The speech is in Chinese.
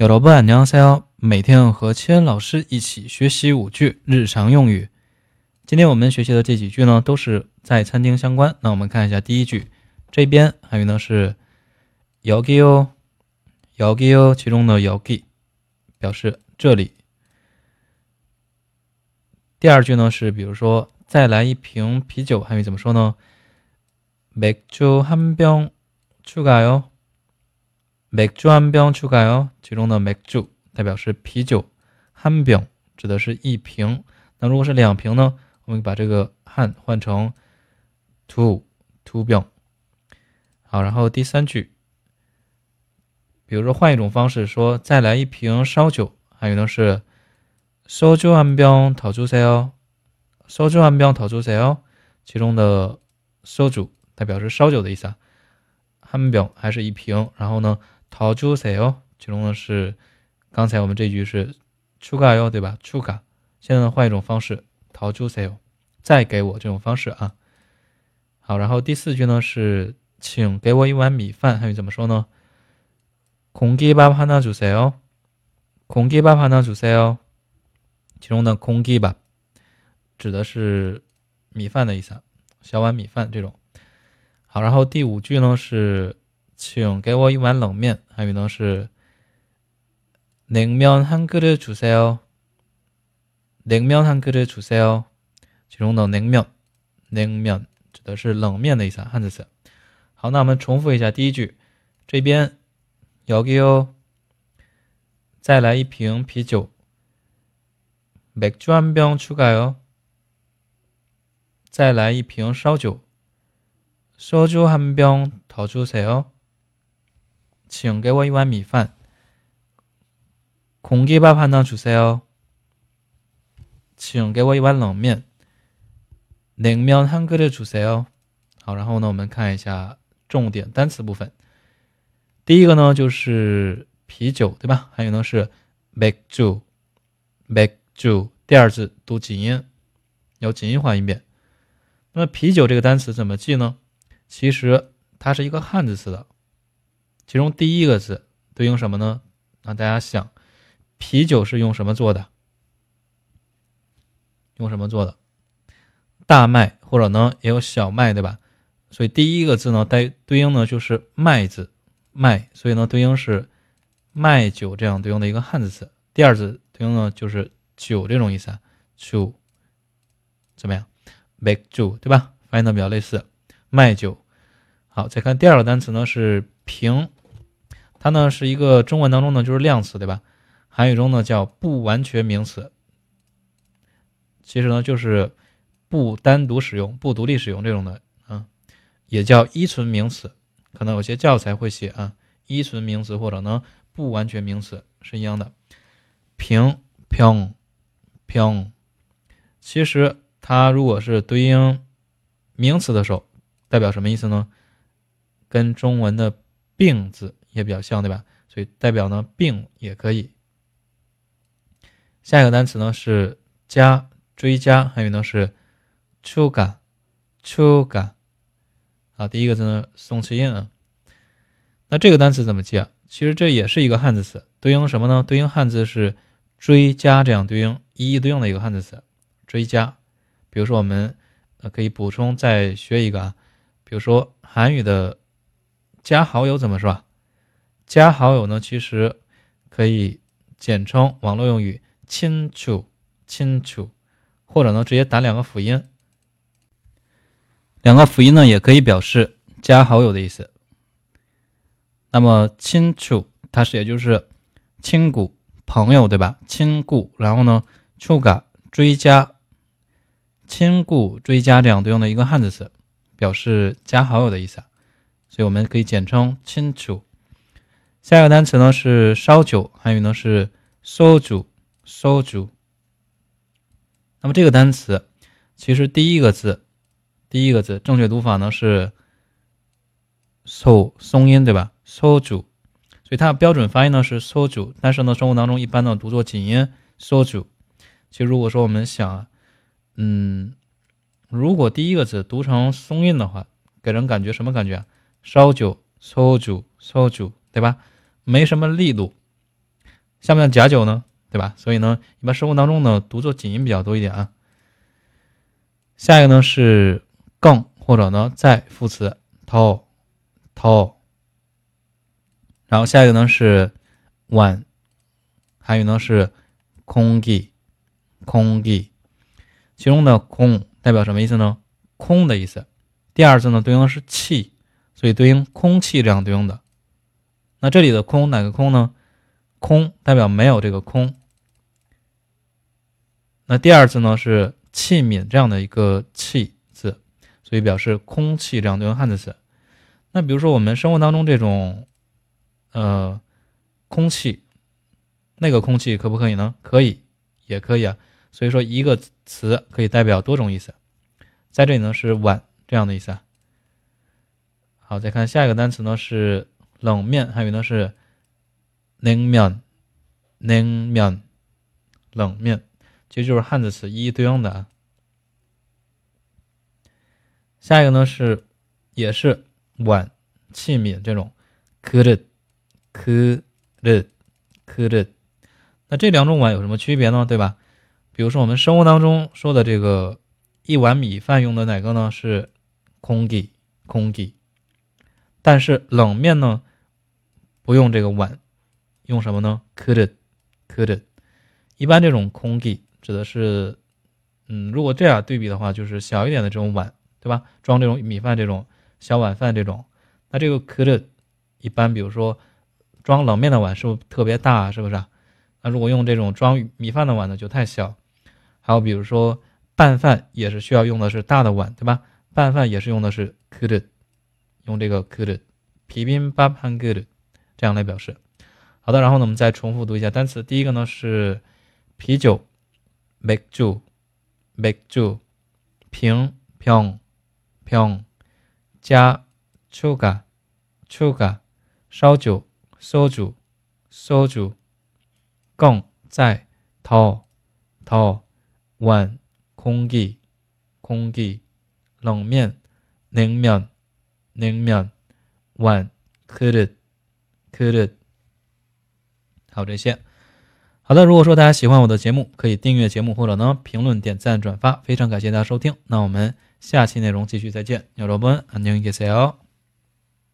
여러분안녕하세요。每天和千恩老师一起学习五句日常用语。今天我们学习的这几句呢，都是在餐厅相关。那我们看一下第一句，这边还有呢是여기요여기요其中的여기表示这里。第二句呢是，比如说再来一瓶啤酒，汉语怎么说呢？맥주한병추가 요。 맥주한병추가 요。 其中的맥주代表是啤酒，한병指的是一瓶。那如果是两瓶呢？我们把这个한换成 two two 병。好，然后第三句，比如说换一种方式说，再来一瓶烧酒，还有呢是소주한병더주세 요。 소주한병더주세 요。 其中的소주代表是烧酒的意思啊，한병还是一瓶，然后呢？ 陶朱塞哟，其中呢是刚才我们这句是出嘎哟，对吧？出嘎，现在呢换一种方式，陶朱塞哟，再给我这种方式啊。好，然后第四句呢是请给我一碗米饭，汉语怎么说呢？공기밥하나주세 요， 공기밥하나주세 요。 其中的공기밥指的是米饭的意思，小碗米饭这种。好，然后第五句呢是。 请给我一碗冷面。还有呢是냉면한그릇주세 요。 냉면한그릇주세 요。 其中的냉 면， 냉면指的是冷面的意思，汉字词。好，那我们重复一下第一句，这边여기 요， 再来一瓶啤酒。맥주한병추가 요， 再来一瓶烧酒。소주한병더주세 요。 请给我一碗米饭。공기밥하나주세 요。 请给我一碗冷面。냉면한그릇주세 요。 好，然后呢，我们看一下重点单词部分。第一个呢就是啤酒，对吧？还有呢是맥 주， 맥 주。 第二字读紧音，要紧音化音变。那么啤酒这个单词怎么记呢？其实它是一个汉字词的。 其中第一个字对应什么呢？那大家想，啤酒是用什么做的？用什么做的？大麦或者呢也有小麦，对吧？所以第一个字呢带对应呢就是麦字，麦，所以呢对应是麦酒这样对应的一个汉字词。第二字对应呢就是酒这种意思啊，酒怎么样？？Make 酒对吧？发音的比较类似，麦酒。好，再看第二个单词呢是瓶。它呢是一个中文当中呢就是量词，对吧？韩语中呢叫不完全名词，其实呢就是不单独使用、不独立使用这种的啊，也叫依存名词。可能有些教材会写啊，依存名词或者呢不完全名词是一样的。平平平，其实它如果是对应名词的时候，代表什么意思呢？跟中文的病字。也比较像，对吧？所以代表呢病也可以。下一个单词呢是加追加，还有呢是추가추가啊，第一个字呢宋词音啊。那这个单词怎么记啊？其实这也是一个汉字词，对应什么呢？对应汉字是追加，这样对应一一对应的一个汉字词追加。比如说我们呃可以补充再学一个啊，比如说韩语的加好友怎么说？啊？加好友呢，其实可以简称网络用语“亲楚亲楚”，或者呢直接打两个辅音，两个辅音呢也可以表示加好友的意思。那么“亲楚”它是也就是亲骨朋友对吧？亲故，然后呢“触感追加”，“亲故追加”这样对应的一个汉字词，表示加好友的意思，所以我们可以简称“亲楚”。下一个单词呢是烧酒，汉语呢是烧酒，烧酒。那么这个单词其实第一个字，第一个字正确读法呢是 so 松音，对吧？烧酒，所以它的标准发音呢是烧酒，但是呢生活当中一般呢读作紧音烧酒。其实如果说我们想，嗯，如果第一个字读成松音的话，给人感觉什么感觉啊？烧酒，烧酒，烧酒，对吧？没什么力度，像不像假酒呢？对吧？所以呢，一般生活当中呢，读作紧音比较多一点啊。下一个呢是更或者呢在副词 to to，然后下一个呢是晚，还有呢是空气空气，其中的空代表什么意思呢？空的意思。第二次呢对应的是气，所以对应空气这样对应的。那这里的空哪个空呢？空代表没有这个空。那第二字呢是器皿这样的一个器字，所以表示空气这样对应汉字词。那比如说我们生活当中这种，呃，空气，那个空气可不可以呢？可以，也可以啊。所以说一个词可以代表多种意思。在这里呢是碗这样的意思啊。好，再看下一个单词呢是冷面，还有呢是冷面，冷面，冷面，其实就是汉字词一一对应的啊。下一个呢是，也是碗、器皿这种，可的，可的，可的。那这两种碗有什么区别呢？对吧？比如说我们生活当中说的这个一碗米饭用的哪个呢？是空 기， 空 기。 但是冷面呢？不用这个碗，用什么呢？可릇그릇一般这种空기指的是，嗯，如果这样对比的话，就是小一点的这种碗，对吧？装这种米饭这种小碗饭这种，那这个可릇一般，比如说装冷面的碗是不是特别大？是不是？那如果用这种装米饭的碗呢，就太小。还有比如说拌饭也是需要用的是大的碗，对吧？拌饭也是用的是可릇用这个可릇비빔밥한그릇 这样来表示。好的，然后呢，我们再重复读一下单词。第一个呢是啤酒。맥 주， 맥 주， 瓶병 병， 加추 가， 추 가， 烧酒소주소 주， 更在더 더， 碗空기空기， 冷面냉면냉면碗그릇 그 릇， 好这些。好的，如果说大家喜欢我的节目，可以订阅节目或者呢评论、点赞、转发，非常感谢大家收听。那我们下期内容继续再见，여러분안녕히계세요